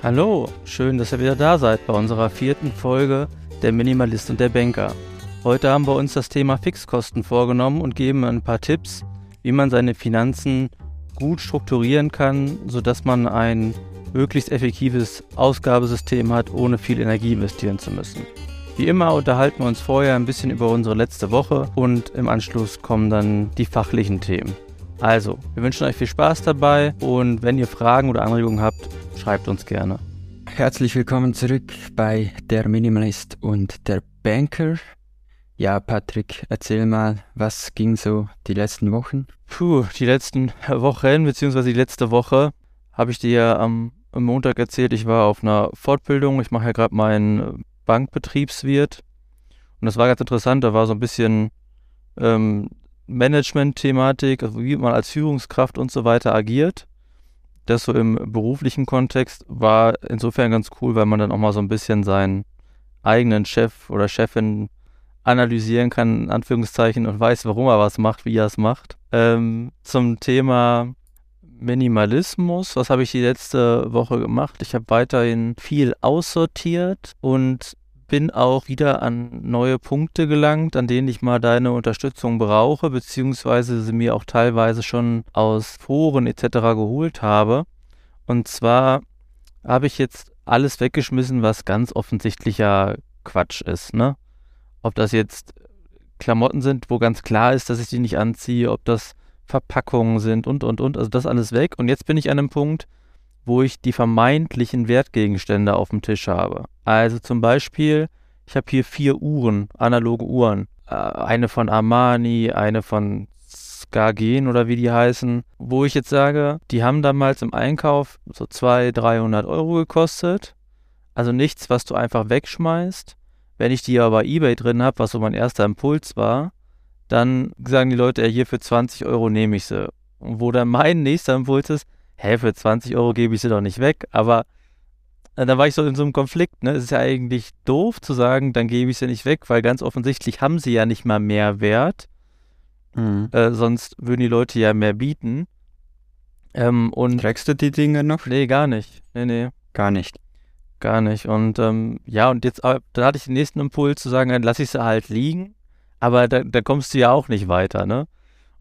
Hallo, schön, dass ihr wieder da seid bei unserer vierten Folge Der Minimalist und der Banker. Heute haben wir uns das Thema Fixkosten vorgenommen und geben ein paar Tipps, wie man seine Finanzen gut strukturieren kann, sodass man ein möglichst effektives Ausgabesystem hat, ohne viel Energie investieren zu müssen. Wie immer unterhalten wir uns vorher ein bisschen über unsere letzte Woche und im Anschluss kommen dann die fachlichen Themen. Also, wir wünschen euch viel Spaß dabei und wenn ihr Fragen oder Anregungen habt, schreibt uns gerne. Herzlich willkommen zurück bei Der Minimalist und der Banker. Ja, Patrick, erzähl mal, was ging so die letzten Wochen? Puh, die letzten Wochen, beziehungsweise die letzte Woche, habe ich dir ja am, am, Montag erzählt, ich war auf einer Fortbildung. Ich mache ja gerade meinen Bankbetriebswirt. Und das war ganz interessant, da war so ein bisschen ähm, Management-Thematik, also wie man als Führungskraft und so weiter agiert das so im beruflichen Kontext war insofern ganz cool, weil man dann auch mal so ein bisschen seinen eigenen Chef oder Chefin analysieren kann, in Anführungszeichen, und weiß, warum er was macht, wie er es macht. Ähm, zum Thema Minimalismus, was habe ich die letzte Woche gemacht? Ich habe weiterhin viel aussortiert und bin auch wieder an neue Punkte gelangt, an denen ich mal deine Unterstützung brauche, beziehungsweise sie mir auch teilweise schon aus Foren etc. geholt habe. Und zwar habe ich jetzt alles weggeschmissen, was ganz offensichtlicher Quatsch ist, ne? Ob das jetzt Klamotten sind, wo ganz klar ist, dass ich die nicht anziehe, ob das Verpackungen sind und und und, also das alles weg. Und jetzt bin ich an einem Punkt, wo ich die vermeintlichen Wertgegenstände auf dem Tisch habe. Also zum Beispiel, ich habe hier vier Uhren, analoge Uhren. Äh, eine von Armani, eine von Skagen oder wie die heißen, wo ich jetzt sage, die haben damals im Einkauf so 200, 300 Euro gekostet. Also nichts, was du einfach wegschmeißt. Wenn ich die aber bei eBay drin habe, was so mein erster Impuls war, dann sagen die Leute, ja, hier für 20 Euro nehme ich sie. Und wo dann mein nächster Impuls ist, hä, für 20 Euro gebe ich sie doch nicht weg. Aber äh, da war ich so in so einem Konflikt. Ne? Es ist ja eigentlich doof zu sagen, dann gebe ich sie nicht weg, weil ganz offensichtlich haben sie ja nicht mal mehr Wert. Mhm. Äh, sonst würden die Leute ja mehr bieten. Ähm, und Trägst du die Dinge noch? Nee, gar nicht. Nee, nee. Gar nicht. Gar nicht. Und ähm, ja, und jetzt, äh, dann hatte ich den nächsten Impuls zu sagen, dann lasse ich sie halt liegen. Aber da, da kommst du ja auch nicht weiter, ne?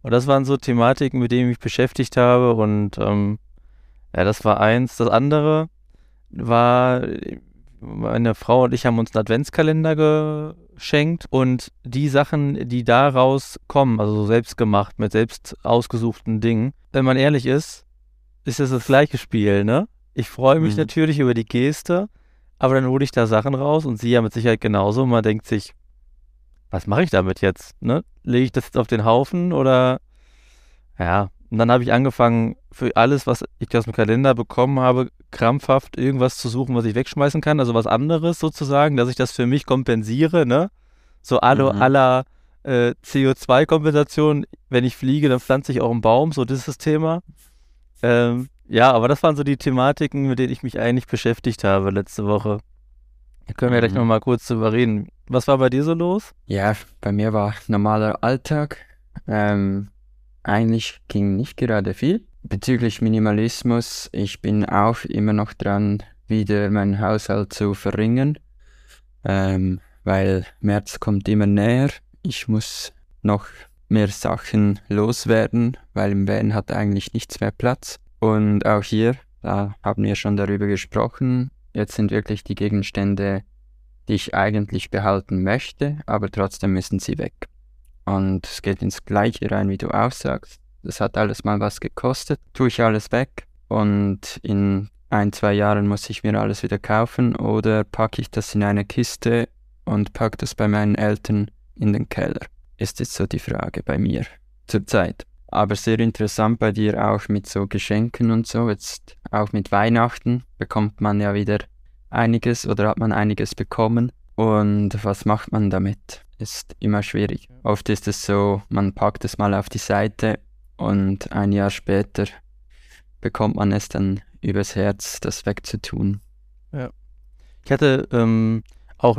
Und das waren so Thematiken, mit denen ich mich beschäftigt habe. Und ähm, ja, das war eins. Das andere war, meine Frau und ich haben uns einen Adventskalender geschenkt und die Sachen, die daraus kommen, also selbst gemacht, mit selbst ausgesuchten Dingen, wenn man ehrlich ist, ist das das gleiche Spiel, ne? Ich freue mich mhm. natürlich über die Geste, aber dann hole ich da Sachen raus und sie ja mit Sicherheit genauso. Und man denkt sich, was mache ich damit jetzt? Ne? Lege ich das jetzt auf den Haufen oder ja, und dann habe ich angefangen, für alles, was ich aus dem Kalender bekommen habe, krampfhaft irgendwas zu suchen, was ich wegschmeißen kann. Also was anderes sozusagen, dass ich das für mich kompensiere, ne? So alle, mhm. aller äh, CO2-Kompensation. Wenn ich fliege, dann pflanze ich auch einen Baum. So, das ist das Thema. Ähm, ja, aber das waren so die Thematiken, mit denen ich mich eigentlich beschäftigt habe letzte Woche. Da können wir mhm. gleich nochmal kurz drüber reden. Was war bei dir so los? Ja, bei mir war normaler Alltag. Ähm, eigentlich ging nicht gerade viel. Bezüglich Minimalismus, ich bin auch immer noch dran, wieder meinen Haushalt zu verringern, ähm, weil März kommt immer näher. Ich muss noch mehr Sachen loswerden, weil im Van hat eigentlich nichts mehr Platz. Und auch hier, da haben wir schon darüber gesprochen, jetzt sind wirklich die Gegenstände, die ich eigentlich behalten möchte, aber trotzdem müssen sie weg. Und es geht ins Gleiche rein, wie du auch sagst. Das hat alles mal was gekostet. Tue ich alles weg und in ein, zwei Jahren muss ich mir alles wieder kaufen oder packe ich das in eine Kiste und packe das bei meinen Eltern in den Keller. Ist jetzt so die Frage bei mir zurzeit. Aber sehr interessant bei dir auch mit so Geschenken und so. Jetzt auch mit Weihnachten bekommt man ja wieder einiges oder hat man einiges bekommen. Und was macht man damit? Ist immer schwierig. Oft ist es so, man packt es mal auf die Seite und ein Jahr später bekommt man es dann übers Herz, das wegzutun. Ja. Ich hatte ähm, auch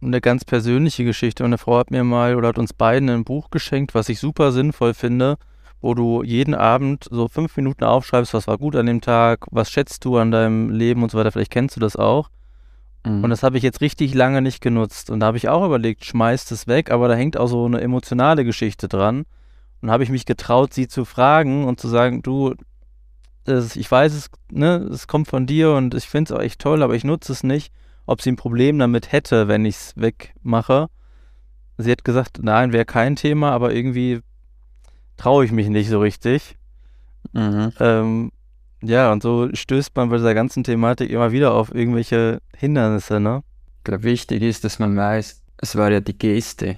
eine ganz persönliche Geschichte. Eine Frau hat mir mal oder hat uns beiden ein Buch geschenkt, was ich super sinnvoll finde, wo du jeden Abend so fünf Minuten aufschreibst, was war gut an dem Tag, was schätzt du an deinem Leben und so weiter. Vielleicht kennst du das auch. Mhm. Und das habe ich jetzt richtig lange nicht genutzt. Und da habe ich auch überlegt, schmeißt es weg, aber da hängt auch so eine emotionale Geschichte dran. Und habe ich mich getraut, sie zu fragen und zu sagen, du, das, ich weiß es, ne, es kommt von dir und ich finde es auch echt toll, aber ich nutze es nicht. Ob sie ein Problem damit hätte, wenn ich es wegmache. Sie hat gesagt, nein, wäre kein Thema, aber irgendwie traue ich mich nicht so richtig. Mhm. Ähm, ja, und so stößt man bei dieser ganzen Thematik immer wieder auf irgendwelche Hindernisse, ne? Ich glaube, wichtig ist, dass man weiß, es war ja die Geste,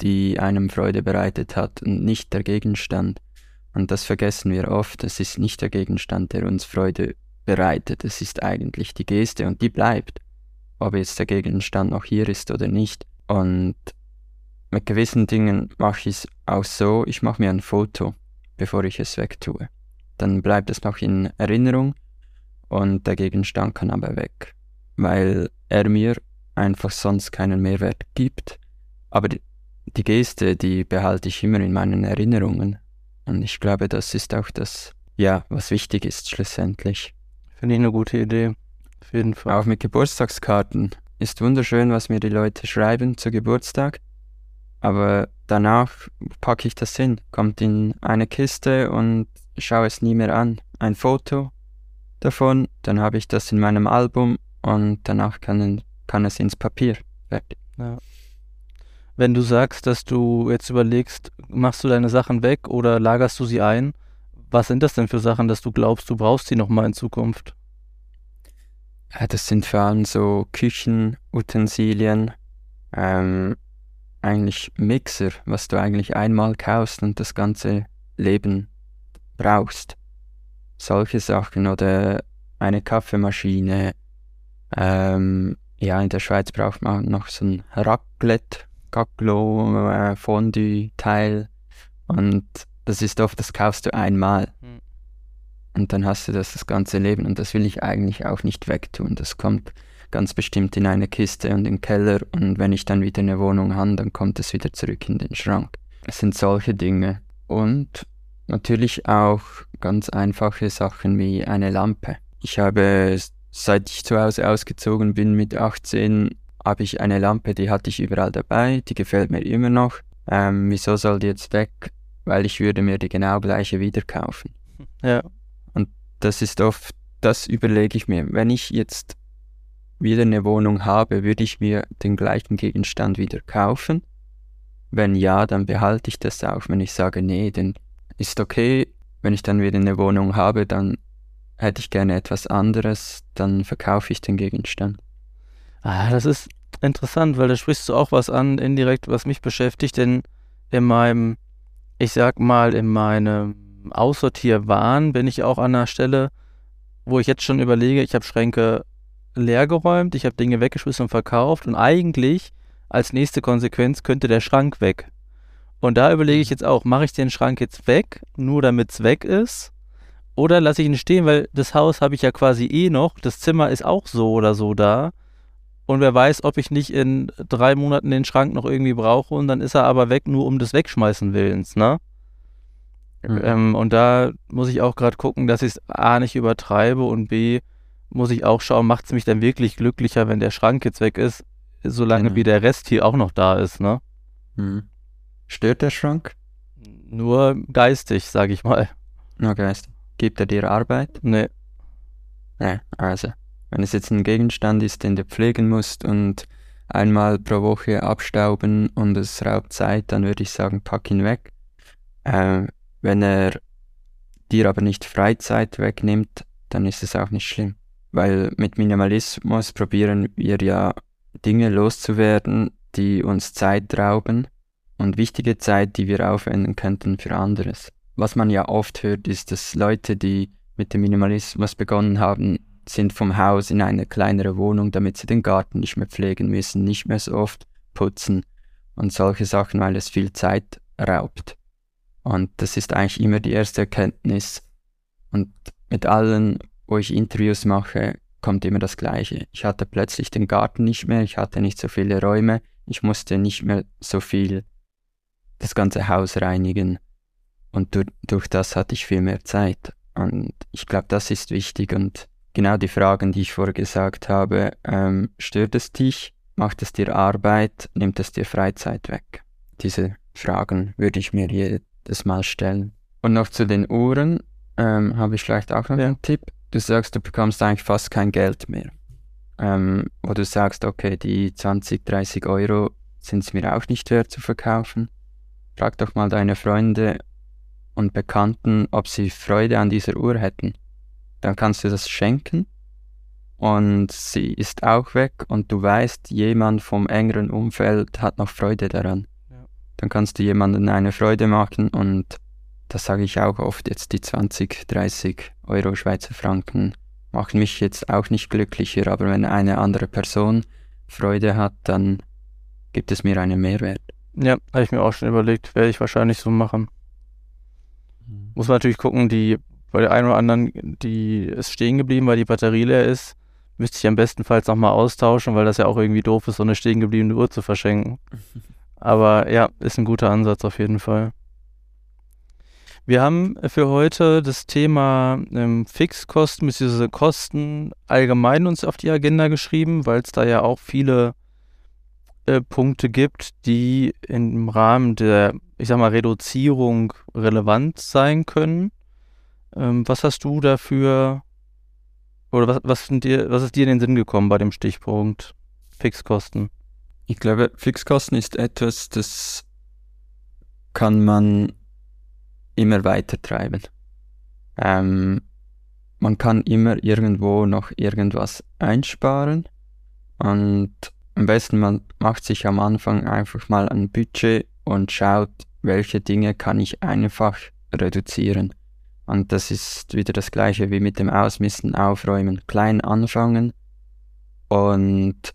die einem Freude bereitet hat und nicht der Gegenstand. Und das vergessen wir oft. Es ist nicht der Gegenstand, der uns Freude bereitet. Es ist eigentlich die Geste und die bleibt. Ob jetzt der Gegenstand noch hier ist oder nicht. Und mit gewissen Dingen mache ich es auch so, ich mache mir ein Foto, bevor ich es wegtue. Dann bleibt es noch in Erinnerung und der Gegenstand kann aber weg, weil er mir einfach sonst keinen Mehrwert gibt. Aber die, die Geste, die behalte ich immer in meinen Erinnerungen. Und ich glaube, das ist auch das, ja, was wichtig ist schlussendlich. Finde ich eine gute Idee. Auf jeden Fall. Auch mit Geburtstagskarten. Ist wunderschön, was mir die Leute schreiben zu Geburtstag. Aber danach packe ich das hin, kommt in eine Kiste und schaue es nie mehr an. Ein Foto davon, dann habe ich das in meinem Album und danach kann, kann es ins Papier. Fertig. Ja. Wenn du sagst, dass du jetzt überlegst, machst du deine Sachen weg oder lagerst du sie ein, was sind das denn für Sachen, dass du glaubst, du brauchst sie nochmal in Zukunft? Ja, das sind vor allem so Küchenutensilien, ähm, eigentlich Mixer, was du eigentlich einmal kaufst und das ganze Leben brauchst. Solche Sachen oder eine Kaffeemaschine. Ähm, ja, in der Schweiz braucht man noch so ein Raclette, Gaglo, äh, Fondue-Teil. Und das ist oft, das kaufst du einmal. Mhm. Und dann hast du das das ganze Leben. Und das will ich eigentlich auch nicht wegtun. Das kommt ganz bestimmt in eine Kiste und in den Keller und wenn ich dann wieder eine Wohnung habe, dann kommt es wieder zurück in den Schrank. Es sind solche Dinge. Und natürlich auch ganz einfache Sachen wie eine Lampe. Ich habe, seit ich zu Hause ausgezogen bin mit 18, habe ich eine Lampe, die hatte ich überall dabei, die gefällt mir immer noch. Ähm, wieso soll die jetzt weg? Weil ich würde mir die genau gleiche wieder kaufen. Ja. Und das ist oft, das überlege ich mir. Wenn ich jetzt wieder eine Wohnung habe, würde ich mir den gleichen Gegenstand wieder kaufen? Wenn ja, dann behalte ich das auch. Wenn ich sage, nee, dann ist okay. Wenn ich dann wieder eine Wohnung habe, dann hätte ich gerne etwas anderes, dann verkaufe ich den Gegenstand. Ah, das ist interessant, weil da sprichst du auch was an, indirekt, was mich beschäftigt, denn in meinem, ich sag mal, in meinem Aussortierwahn bin ich auch an einer Stelle, wo ich jetzt schon überlege, ich habe Schränke leergeräumt, ich habe Dinge weggeschmissen und verkauft und eigentlich als nächste Konsequenz könnte der Schrank weg. Und da überlege ich jetzt auch, mache ich den Schrank jetzt weg, nur damit es weg ist? Oder lasse ich ihn stehen, weil das Haus habe ich ja quasi eh noch, das Zimmer ist auch so oder so da. Und wer weiß, ob ich nicht in drei Monaten den Schrank noch irgendwie brauche und dann ist er aber weg, nur um des Wegschmeißen willens, ne? Mhm. Ähm, und da muss ich auch gerade gucken, dass ich es A nicht übertreibe und B muss ich auch schauen, macht es mich dann wirklich glücklicher, wenn der Schrank jetzt weg ist, solange genau. wie der Rest hier auch noch da ist, ne? Hm. Stört der Schrank? Nur geistig, sag ich mal. Nur geistig. Gibt er dir Arbeit? Nee. Nee, also, wenn es jetzt ein Gegenstand ist, den du pflegen musst und einmal pro Woche abstauben und es raubt Zeit, dann würde ich sagen, pack ihn weg. Äh, wenn er dir aber nicht Freizeit wegnimmt, dann ist es auch nicht schlimm. Weil mit Minimalismus probieren wir ja Dinge loszuwerden, die uns Zeit rauben und wichtige Zeit, die wir aufwenden könnten für anderes. Was man ja oft hört, ist, dass Leute, die mit dem Minimalismus begonnen haben, sind vom Haus in eine kleinere Wohnung, damit sie den Garten nicht mehr pflegen müssen, nicht mehr so oft putzen und solche Sachen, weil es viel Zeit raubt. Und das ist eigentlich immer die erste Erkenntnis. Und mit allen wo ich Interviews mache, kommt immer das Gleiche. Ich hatte plötzlich den Garten nicht mehr, ich hatte nicht so viele Räume, ich musste nicht mehr so viel das ganze Haus reinigen. Und durch, durch das hatte ich viel mehr Zeit. Und ich glaube, das ist wichtig. Und genau die Fragen, die ich vorher gesagt habe, ähm, stört es dich? Macht es dir Arbeit? Nimmt es dir Freizeit weg? Diese Fragen würde ich mir jedes Mal stellen. Und noch zu den Uhren ähm, habe ich vielleicht auch noch einen Tipp. Du sagst, du bekommst eigentlich fast kein Geld mehr. Ähm, wo du sagst, okay, die 20, 30 Euro sind es mir auch nicht wert zu verkaufen. Frag doch mal deine Freunde und Bekannten, ob sie Freude an dieser Uhr hätten. Dann kannst du das schenken und sie ist auch weg und du weißt, jemand vom engeren Umfeld hat noch Freude daran. Ja. Dann kannst du jemandem eine Freude machen und das sage ich auch oft, jetzt die 20, 30 Euro Schweizer Franken machen mich jetzt auch nicht glücklicher, aber wenn eine andere Person Freude hat, dann gibt es mir einen Mehrwert. Ja, habe ich mir auch schon überlegt, werde ich wahrscheinlich so machen. Mhm. Muss man natürlich gucken, die bei der einen oder anderen, die ist stehen geblieben, weil die Batterie leer ist, müsste ich am bestenfalls nochmal austauschen, weil das ja auch irgendwie doof ist, so eine stehen gebliebene Uhr zu verschenken. Aber ja, ist ein guter Ansatz auf jeden Fall. Wir haben für heute das Thema ähm, Fixkosten bzw. Kosten allgemein uns auf die Agenda geschrieben, weil es da ja auch viele äh, Punkte gibt, die im Rahmen der, ich sag mal, Reduzierung relevant sein können. Ähm, was hast du dafür oder was, was, dir, was ist dir in den Sinn gekommen bei dem Stichpunkt Fixkosten? Ich glaube, Fixkosten ist etwas, das kann man immer weiter treiben. Ähm, man kann immer irgendwo noch irgendwas einsparen und am besten man macht sich am Anfang einfach mal ein Budget und schaut, welche Dinge kann ich einfach reduzieren. Und das ist wieder das gleiche wie mit dem Ausmisten, Aufräumen. Klein anfangen und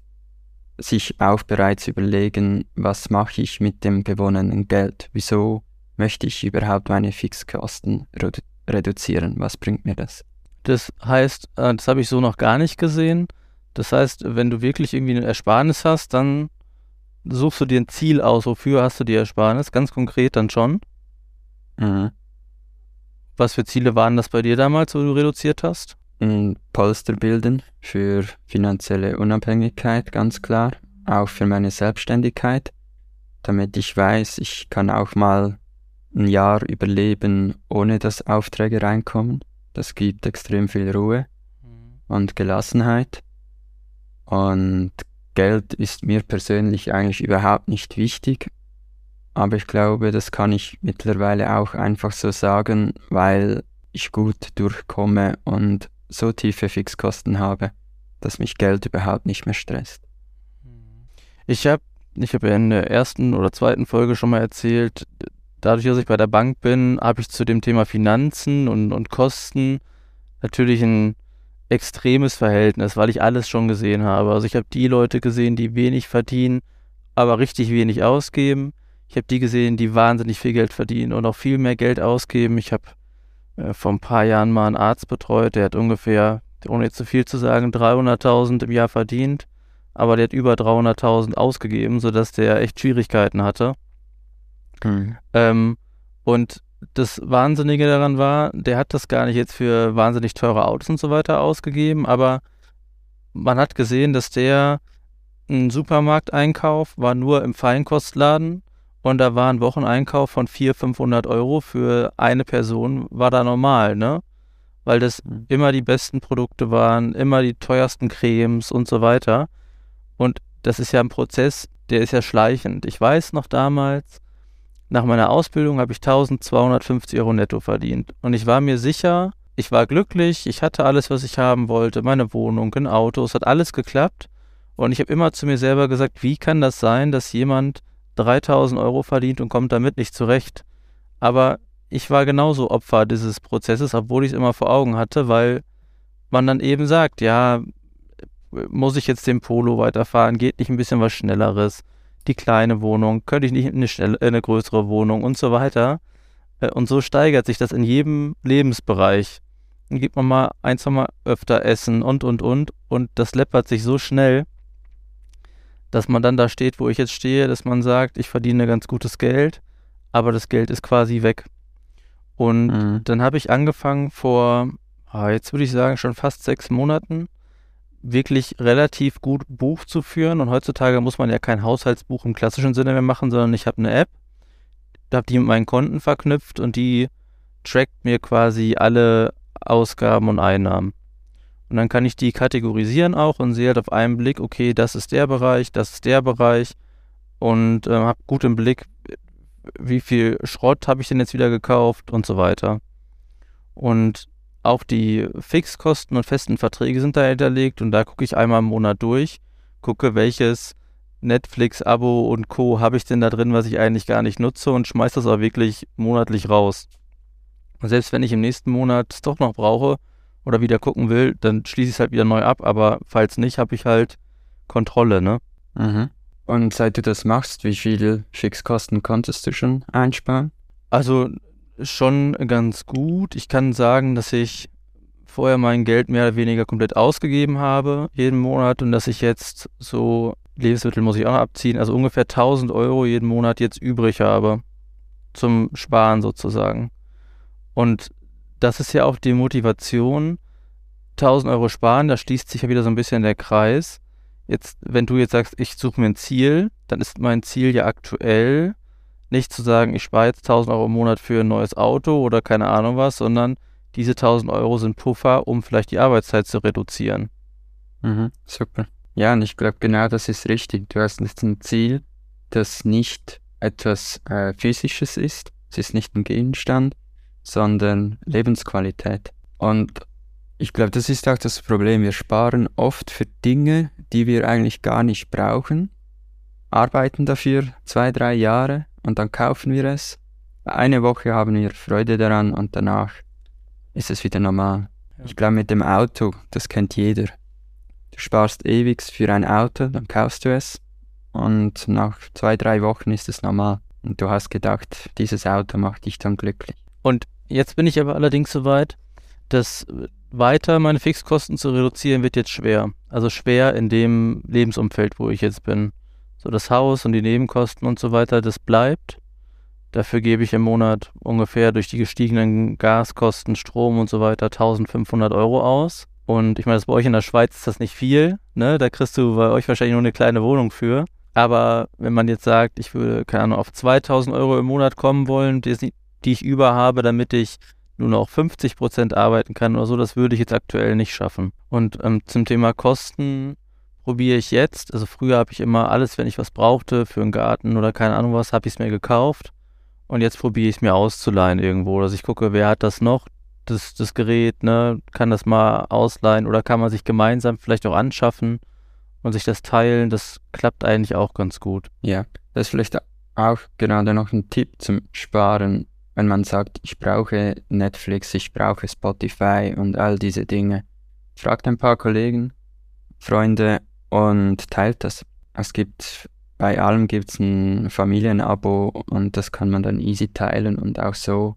sich auch bereits überlegen, was mache ich mit dem gewonnenen Geld? Wieso möchte ich überhaupt meine Fixkosten redu reduzieren? Was bringt mir das? Das heißt, äh, das habe ich so noch gar nicht gesehen. Das heißt, wenn du wirklich irgendwie eine Ersparnis hast, dann suchst du dir ein Ziel aus, wofür hast du die Ersparnis, ganz konkret dann schon. Mhm. Was für Ziele waren das bei dir damals, wo du reduziert hast? Ein Polster bilden für finanzielle Unabhängigkeit, ganz klar. Auch für meine Selbstständigkeit, damit ich weiß, ich kann auch mal ein Jahr überleben, ohne dass Aufträge reinkommen. Das gibt extrem viel Ruhe mhm. und Gelassenheit. Und Geld ist mir persönlich eigentlich überhaupt nicht wichtig, aber ich glaube, das kann ich mittlerweile auch einfach so sagen, weil ich gut durchkomme und so tiefe Fixkosten habe, dass mich Geld überhaupt nicht mehr stresst. Ich habe ich hab in der ersten oder zweiten Folge schon mal erzählt, dadurch, dass ich bei der Bank bin, habe ich zu dem Thema Finanzen und, und Kosten natürlich ein extremes Verhältnis, weil ich alles schon gesehen habe. Also ich habe die Leute gesehen, die wenig verdienen, aber richtig wenig ausgeben. Ich habe die gesehen, die wahnsinnig viel Geld verdienen und auch viel mehr Geld ausgeben. Ich habe äh, vor ein paar Jahren mal einen Arzt betreut, der hat ungefähr, ohne jetzt zu viel zu sagen, 300.000 im Jahr verdient, aber der hat über 300.000 ausgegeben, sodass der echt Schwierigkeiten hatte. Mhm. Ähm, und das Wahnsinnige daran war, der hat das gar nicht jetzt für wahnsinnig teure Autos und so weiter ausgegeben, aber man hat gesehen, dass der ein Supermarkteinkauf war nur im Feinkostladen und da war ein Wocheneinkauf von 400, 500 Euro für eine Person, war da normal, ne? Weil das mhm. immer die besten Produkte waren, immer die teuersten Cremes und so weiter. Und das ist ja ein Prozess, der ist ja schleichend. Ich weiß noch damals, nach meiner Ausbildung habe ich 1250 Euro netto verdient. Und ich war mir sicher, ich war glücklich, ich hatte alles, was ich haben wollte, meine Wohnung, ein Auto, es hat alles geklappt. Und ich habe immer zu mir selber gesagt, wie kann das sein, dass jemand 3000 Euro verdient und kommt damit nicht zurecht? Aber ich war genauso Opfer dieses Prozesses, obwohl ich es immer vor Augen hatte, weil man dann eben sagt, ja, muss ich jetzt den Polo weiterfahren, geht nicht ein bisschen was Schnelleres? Die kleine Wohnung, könnte ich nicht eine, schnelle, eine größere Wohnung und so weiter. Äh, und so steigert sich das in jedem Lebensbereich. Dann gibt man mal ein, zwei Mal öfter essen und, und, und. Und das läppert sich so schnell, dass man dann da steht, wo ich jetzt stehe, dass man sagt, ich verdiene ganz gutes Geld, aber das Geld ist quasi weg. Und mhm. dann habe ich angefangen vor, ah, jetzt würde ich sagen, schon fast sechs Monaten, wirklich relativ gut Buch zu führen. Und heutzutage muss man ja kein Haushaltsbuch im klassischen Sinne mehr machen, sondern ich habe eine App, da habe die mit meinen Konten verknüpft und die trackt mir quasi alle Ausgaben und Einnahmen. Und dann kann ich die kategorisieren auch und sehe halt auf einen Blick, okay, das ist der Bereich, das ist der Bereich und äh, habe gut im Blick, wie viel Schrott habe ich denn jetzt wieder gekauft und so weiter. Und auch die Fixkosten und festen Verträge sind da hinterlegt und da gucke ich einmal im Monat durch, gucke, welches Netflix-Abo und Co. habe ich denn da drin, was ich eigentlich gar nicht nutze und schmeiße das auch wirklich monatlich raus. Und selbst wenn ich im nächsten Monat es doch noch brauche oder wieder gucken will, dann schließe ich es halt wieder neu ab, aber falls nicht, habe ich halt Kontrolle, ne? Mhm. Und seit du das machst, wie viele Fixkosten konntest du schon einsparen? Also schon ganz gut. Ich kann sagen, dass ich vorher mein Geld mehr oder weniger komplett ausgegeben habe, jeden Monat, und dass ich jetzt so, Lebensmittel muss ich auch noch abziehen, also ungefähr 1000 Euro jeden Monat jetzt übrig habe. Zum Sparen sozusagen. Und das ist ja auch die Motivation, 1000 Euro sparen, da schließt sich ja wieder so ein bisschen der Kreis. Jetzt, wenn du jetzt sagst, ich suche mir ein Ziel, dann ist mein Ziel ja aktuell nicht zu sagen, ich spare jetzt 1000 Euro im Monat für ein neues Auto oder keine Ahnung was, sondern diese 1000 Euro sind Puffer, um vielleicht die Arbeitszeit zu reduzieren. Mhm, super. Ja, und ich glaube, genau das ist richtig. Du hast jetzt ein Ziel, das nicht etwas äh, Physisches ist. Es ist nicht ein Gegenstand, sondern Lebensqualität. Und ich glaube, das ist auch das Problem. Wir sparen oft für Dinge, die wir eigentlich gar nicht brauchen, arbeiten dafür zwei, drei Jahre und dann kaufen wir es. Eine Woche haben wir Freude daran und danach ist es wieder normal. Ich glaube, mit dem Auto, das kennt jeder. Du sparst ewig für ein Auto, dann kaufst du es und nach zwei, drei Wochen ist es normal. Und du hast gedacht, dieses Auto macht dich dann glücklich. Und jetzt bin ich aber allerdings so weit, dass weiter meine Fixkosten zu reduzieren wird jetzt schwer. Also schwer in dem Lebensumfeld, wo ich jetzt bin. So das Haus und die Nebenkosten und so weiter, das bleibt. Dafür gebe ich im Monat ungefähr durch die gestiegenen Gaskosten, Strom und so weiter 1500 Euro aus. Und ich meine, das bei euch in der Schweiz ist das nicht viel. Ne? Da kriegst du bei euch wahrscheinlich nur eine kleine Wohnung für. Aber wenn man jetzt sagt, ich würde, keine Ahnung, auf 2000 Euro im Monat kommen wollen, die, die ich über habe, damit ich nur noch 50 Prozent arbeiten kann oder so, das würde ich jetzt aktuell nicht schaffen. Und ähm, zum Thema Kosten probiere ich jetzt, also früher habe ich immer alles, wenn ich was brauchte für einen Garten oder keine Ahnung was, habe ich es mir gekauft. Und jetzt probiere ich es mir auszuleihen irgendwo. Also ich gucke, wer hat das noch, das, das Gerät, ne, kann das mal ausleihen oder kann man sich gemeinsam vielleicht auch anschaffen und sich das teilen. Das klappt eigentlich auch ganz gut. Ja, das ist vielleicht auch gerade noch ein Tipp zum Sparen wenn man sagt, ich brauche Netflix, ich brauche Spotify und all diese Dinge. Fragt ein paar Kollegen, Freunde und teilt das. Es gibt bei allem gibt es ein Familienabo und das kann man dann easy teilen und auch so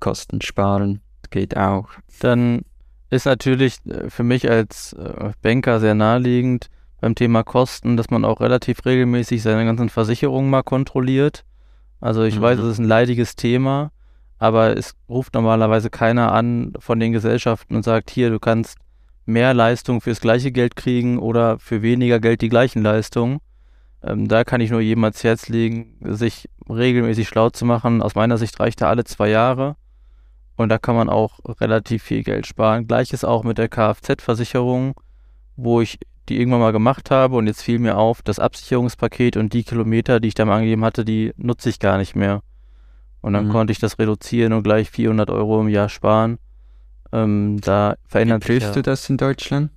Kosten sparen. Geht auch. Dann ist natürlich äh, für mich als äh, Banker sehr naheliegend beim Thema Kosten, dass man auch relativ regelmäßig seine ganzen Versicherungen mal kontrolliert. Also ich mhm. weiß, es ist ein leidiges Thema, aber es ruft normalerweise keiner an von den Gesellschaften und sagt, hier, du kannst mehr Leistung fürs gleiche Geld kriegen oder für weniger Geld die gleichen Leistungen. Ähm, da kann ich nur jedem ans Herz legen, sich regelmäßig schlau zu machen. Aus meiner Sicht reicht er alle zwei Jahre und da kann man auch relativ viel Geld sparen. Gleiches auch mit der Kfz-Versicherung, wo ich die irgendwann mal gemacht habe und jetzt fiel mir auf, das Absicherungspaket und die Kilometer, die ich da mal angegeben hatte, die nutze ich gar nicht mehr. Und dann mhm. konnte ich das reduzieren und gleich 400 Euro im Jahr sparen. Ähm, da verändert Wie prüfst ja. du das in Deutschland?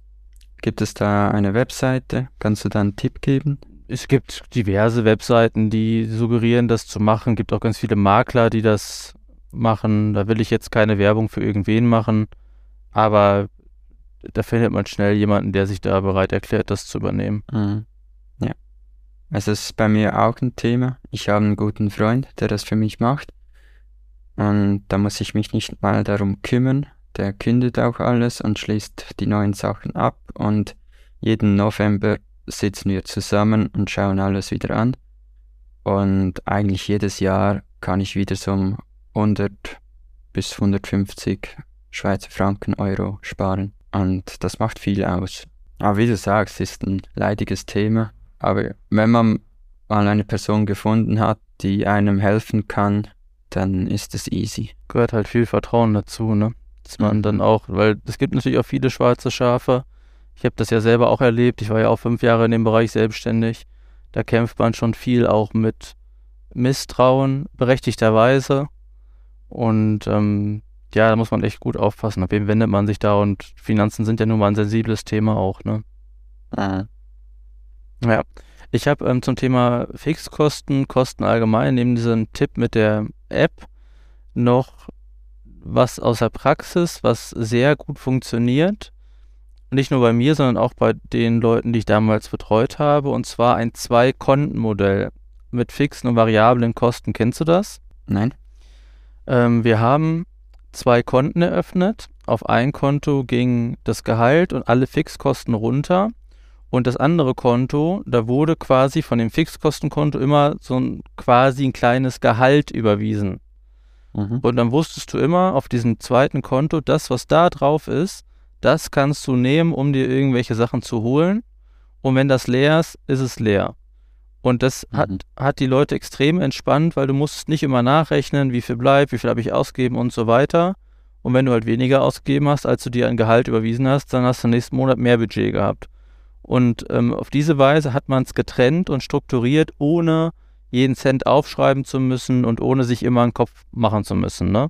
Gibt es da eine Webseite? Kannst du da einen Tipp geben? Es gibt diverse Webseiten, die suggerieren, das zu machen. Es gibt auch ganz viele Makler, die das machen. Da will ich jetzt keine Werbung für irgendwen machen. Aber da findet man schnell jemanden, der sich da bereit erklärt, das zu übernehmen. Mhm. Ja. Es ist bei mir auch ein Thema. Ich habe einen guten Freund, der das für mich macht. Und da muss ich mich nicht mal darum kümmern. Der kündet auch alles und schließt die neuen Sachen ab. Und jeden November sitzen wir zusammen und schauen alles wieder an. Und eigentlich jedes Jahr kann ich wieder so um 100 bis 150 Schweizer Franken, Euro sparen. Und das macht viel aus. Aber wie du sagst, ist ein leidiges Thema. Aber wenn man mal eine Person gefunden hat, die einem helfen kann, dann ist es easy. Gehört halt viel Vertrauen dazu, ne? Dass man dann auch, weil es gibt natürlich auch viele schwarze Schafe. Ich habe das ja selber auch erlebt. Ich war ja auch fünf Jahre in dem Bereich selbstständig. Da kämpft man schon viel auch mit Misstrauen, berechtigterweise. Und ähm, ja, da muss man echt gut aufpassen. Ab wem wendet man sich da? Und Finanzen sind ja nun mal ein sensibles Thema auch, ne? Mhm. Ja. Ich habe ähm, zum Thema Fixkosten, Kosten allgemein, neben diesem Tipp mit der App noch was aus der Praxis, was sehr gut funktioniert. Nicht nur bei mir, sondern auch bei den Leuten, die ich damals betreut habe. Und zwar ein Zwei-Konten-Modell mit fixen und variablen Kosten. Kennst du das? Nein. Ähm, wir haben zwei Konten eröffnet. Auf ein Konto ging das Gehalt und alle Fixkosten runter. Und das andere Konto, da wurde quasi von dem Fixkostenkonto immer so ein quasi ein kleines Gehalt überwiesen. Mhm. Und dann wusstest du immer auf diesem zweiten Konto, das, was da drauf ist, das kannst du nehmen, um dir irgendwelche Sachen zu holen. Und wenn das leer ist, ist es leer. Und das mhm. hat, hat die Leute extrem entspannt, weil du musst nicht immer nachrechnen, wie viel bleibt, wie viel habe ich ausgegeben und so weiter. Und wenn du halt weniger ausgegeben hast, als du dir ein Gehalt überwiesen hast, dann hast du nächsten Monat mehr Budget gehabt. Und ähm, auf diese Weise hat man es getrennt und strukturiert, ohne jeden Cent aufschreiben zu müssen und ohne sich immer einen Kopf machen zu müssen. Ne?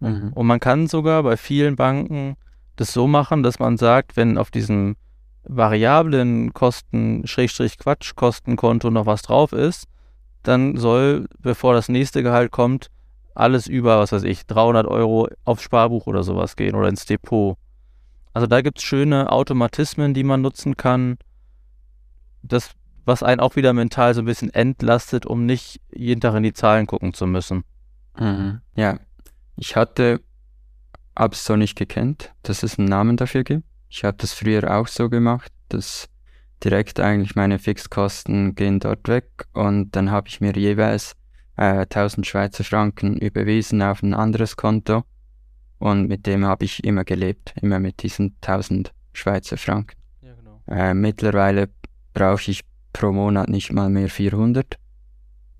Mhm. Und man kann sogar bei vielen Banken das so machen, dass man sagt, wenn auf diesem variablen Kosten, Schrägstrich Quatschkostenkonto noch was drauf ist, dann soll, bevor das nächste Gehalt kommt, alles über, was weiß ich, 300 Euro aufs Sparbuch oder sowas gehen oder ins Depot. Also da gibt es schöne Automatismen, die man nutzen kann. Das, was einen auch wieder mental so ein bisschen entlastet, um nicht jeden Tag in die Zahlen gucken zu müssen. Mhm. Ja, ich hatte, hab's so nicht gekannt, dass es einen Namen dafür gibt. Ich habe das früher auch so gemacht, dass direkt eigentlich meine Fixkosten gehen dort weg und dann habe ich mir jeweils äh, 1000 Schweizer Franken überwiesen auf ein anderes Konto und mit dem habe ich immer gelebt, immer mit diesen 1000 Schweizer Franken. Ja, genau. äh, mittlerweile brauche ich pro Monat nicht mal mehr 400.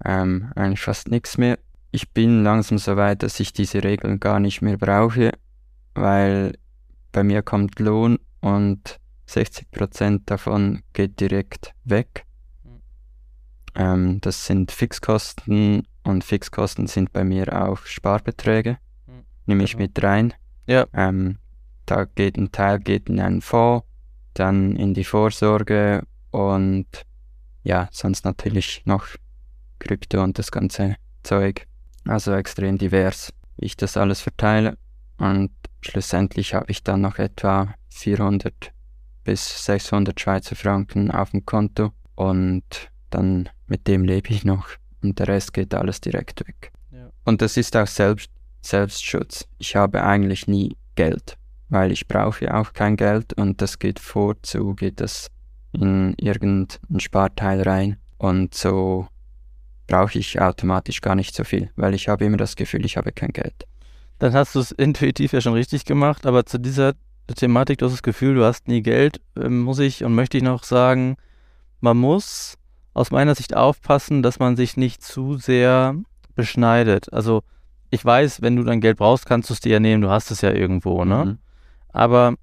Ähm, eigentlich fast nichts mehr. Ich bin langsam so weit, dass ich diese Regeln gar nicht mehr brauche, weil bei mir kommt Lohn und 60% davon geht direkt weg. Ähm, das sind Fixkosten und Fixkosten sind bei mir auch Sparbeträge nehme ich mit rein. Ja. Ähm, da geht ein Teil geht in einen Fonds, dann in die Vorsorge und ja, sonst natürlich noch Krypto und das ganze Zeug. Also extrem divers, wie ich das alles verteile. Und schlussendlich habe ich dann noch etwa 400 bis 600 Schweizer Franken auf dem Konto und dann mit dem lebe ich noch und der Rest geht alles direkt weg. Ja. Und das ist auch selbst Selbstschutz. Ich habe eigentlich nie Geld, weil ich brauche ja auch kein Geld und das geht vorzu, geht das in irgendein Sparteil rein und so brauche ich automatisch gar nicht so viel, weil ich habe immer das Gefühl, ich habe kein Geld. Dann hast du es intuitiv ja schon richtig gemacht, aber zu dieser Thematik, du hast das Gefühl, du hast nie Geld, ähm, muss ich und möchte ich noch sagen, man muss aus meiner Sicht aufpassen, dass man sich nicht zu sehr beschneidet. Also ich weiß, wenn du dein Geld brauchst, kannst du es dir ja nehmen, du hast es ja irgendwo, ne? Mhm. Aber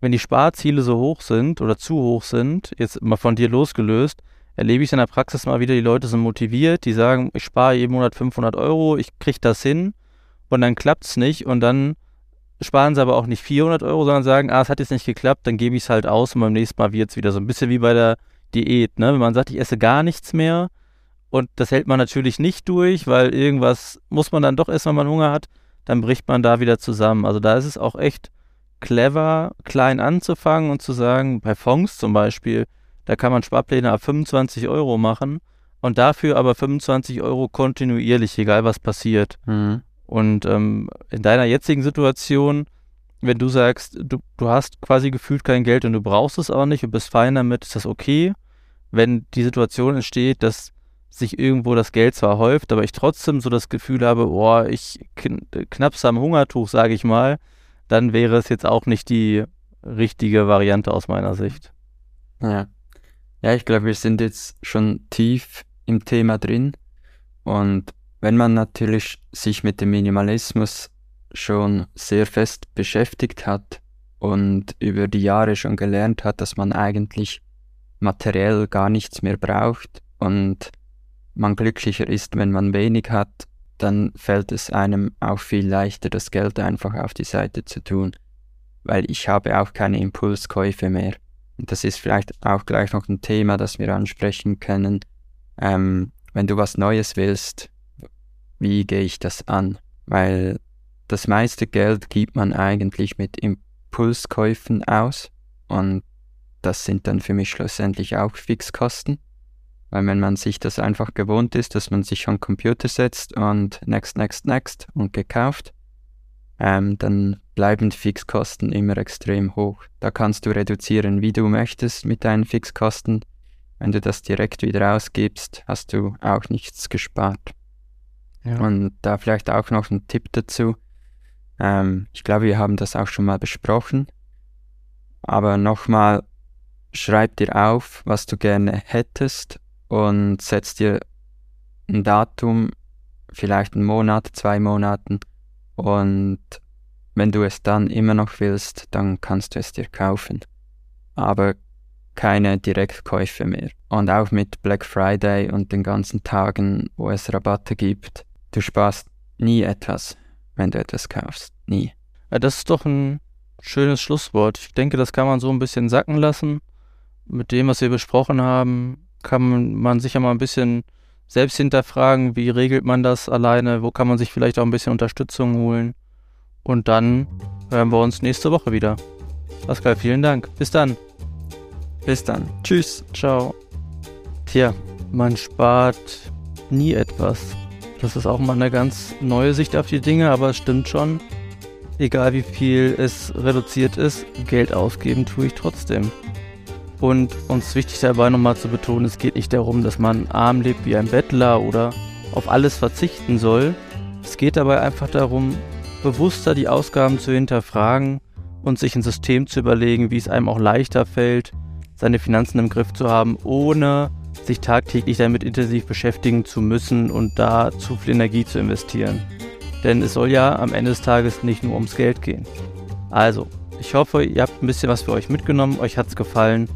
wenn die Sparziele so hoch sind oder zu hoch sind, jetzt mal von dir losgelöst, erlebe ich in der Praxis mal wieder, die Leute sind motiviert, die sagen, ich spare jeden Monat 500 Euro, ich kriege das hin und dann klappt es nicht und dann sparen sie aber auch nicht 400 Euro, sondern sagen, ah, es hat jetzt nicht geklappt, dann gebe ich es halt aus und beim nächsten Mal wird es wieder so ein bisschen wie bei der Diät, ne? Wenn man sagt, ich esse gar nichts mehr, und das hält man natürlich nicht durch, weil irgendwas muss man dann doch essen, wenn man Hunger hat. Dann bricht man da wieder zusammen. Also da ist es auch echt clever, klein anzufangen und zu sagen, bei Fonds zum Beispiel, da kann man Sparpläne ab 25 Euro machen und dafür aber 25 Euro kontinuierlich, egal was passiert. Mhm. Und ähm, in deiner jetzigen Situation, wenn du sagst, du, du hast quasi gefühlt kein Geld und du brauchst es auch nicht und bist fein damit, ist das okay. Wenn die Situation entsteht, dass sich irgendwo das Geld zwar häuft, aber ich trotzdem so das Gefühl habe, boah, ich kn knapp's am Hungertuch, sage ich mal, dann wäre es jetzt auch nicht die richtige Variante aus meiner Sicht. Ja. Ja, ich glaube, wir sind jetzt schon tief im Thema drin. Und wenn man natürlich sich mit dem Minimalismus schon sehr fest beschäftigt hat und über die Jahre schon gelernt hat, dass man eigentlich materiell gar nichts mehr braucht und man glücklicher ist, wenn man wenig hat, dann fällt es einem auch viel leichter, das Geld einfach auf die Seite zu tun, weil ich habe auch keine Impulskäufe mehr. Und das ist vielleicht auch gleich noch ein Thema, das wir ansprechen können. Ähm, wenn du was Neues willst, wie gehe ich das an? Weil das meiste Geld gibt man eigentlich mit Impulskäufen aus und das sind dann für mich schlussendlich auch Fixkosten. Weil wenn man sich das einfach gewohnt ist, dass man sich am Computer setzt und next, next, next und gekauft, ähm, dann bleiben Fixkosten immer extrem hoch. Da kannst du reduzieren, wie du möchtest mit deinen Fixkosten. Wenn du das direkt wieder ausgibst, hast du auch nichts gespart. Ja. Und da vielleicht auch noch ein Tipp dazu. Ähm, ich glaube, wir haben das auch schon mal besprochen. Aber nochmal, schreib dir auf, was du gerne hättest und setz dir ein Datum, vielleicht einen Monat, zwei Monaten und wenn du es dann immer noch willst, dann kannst du es dir kaufen. Aber keine Direktkäufe mehr. Und auch mit Black Friday und den ganzen Tagen, wo es Rabatte gibt, du sparst nie etwas, wenn du etwas kaufst. Nie. Ja, das ist doch ein schönes Schlusswort. Ich denke, das kann man so ein bisschen sacken lassen. Mit dem, was wir besprochen haben, kann man sich ja mal ein bisschen selbst hinterfragen, wie regelt man das alleine, wo kann man sich vielleicht auch ein bisschen Unterstützung holen. Und dann hören wir uns nächste Woche wieder. Pascal, vielen Dank. Bis dann. Bis dann. Tschüss. Ciao. Tja, man spart nie etwas. Das ist auch mal eine ganz neue Sicht auf die Dinge, aber es stimmt schon. Egal wie viel es reduziert ist, Geld ausgeben tue ich trotzdem. Und uns wichtig dabei nochmal zu betonen, es geht nicht darum, dass man arm lebt wie ein Bettler oder auf alles verzichten soll. Es geht dabei einfach darum, bewusster die Ausgaben zu hinterfragen und sich ein System zu überlegen, wie es einem auch leichter fällt, seine Finanzen im Griff zu haben, ohne sich tagtäglich damit intensiv beschäftigen zu müssen und da zu viel Energie zu investieren. Denn es soll ja am Ende des Tages nicht nur ums Geld gehen. Also, ich hoffe, ihr habt ein bisschen was für euch mitgenommen, euch hat es gefallen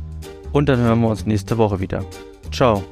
und dann hören wir uns nächste Woche wieder. Ciao.